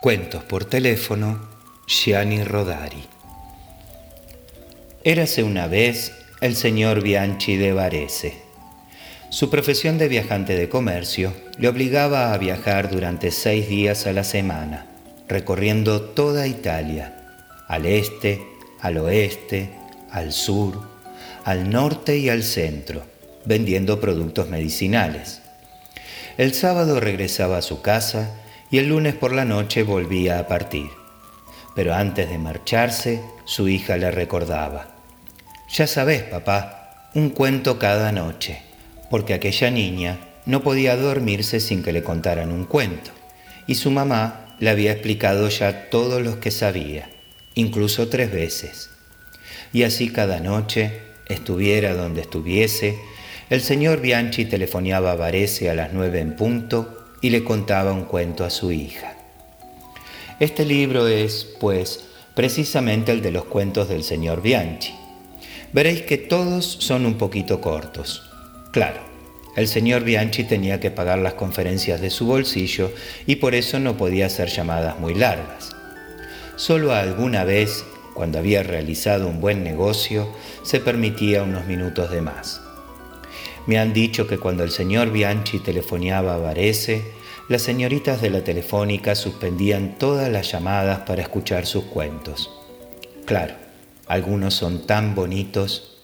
Cuentos por teléfono, Gianni Rodari. Érase una vez el señor Bianchi de Varese. Su profesión de viajante de comercio le obligaba a viajar durante seis días a la semana, recorriendo toda Italia, al este, al oeste, al sur, al norte y al centro, vendiendo productos medicinales. El sábado regresaba a su casa y el lunes por la noche volvía a partir. Pero antes de marcharse, su hija le recordaba, Ya sabes, papá, un cuento cada noche, porque aquella niña no podía dormirse sin que le contaran un cuento, y su mamá le había explicado ya todos los que sabía, incluso tres veces. Y así cada noche, estuviera donde estuviese, el señor Bianchi telefoneaba a Varese a las nueve en punto y le contaba un cuento a su hija. Este libro es, pues, precisamente el de los cuentos del señor Bianchi. Veréis que todos son un poquito cortos. Claro, el señor Bianchi tenía que pagar las conferencias de su bolsillo y por eso no podía hacer llamadas muy largas. Solo alguna vez, cuando había realizado un buen negocio, se permitía unos minutos de más. Me han dicho que cuando el señor Bianchi telefoneaba a Varese, las señoritas de la telefónica suspendían todas las llamadas para escuchar sus cuentos. Claro, algunos son tan bonitos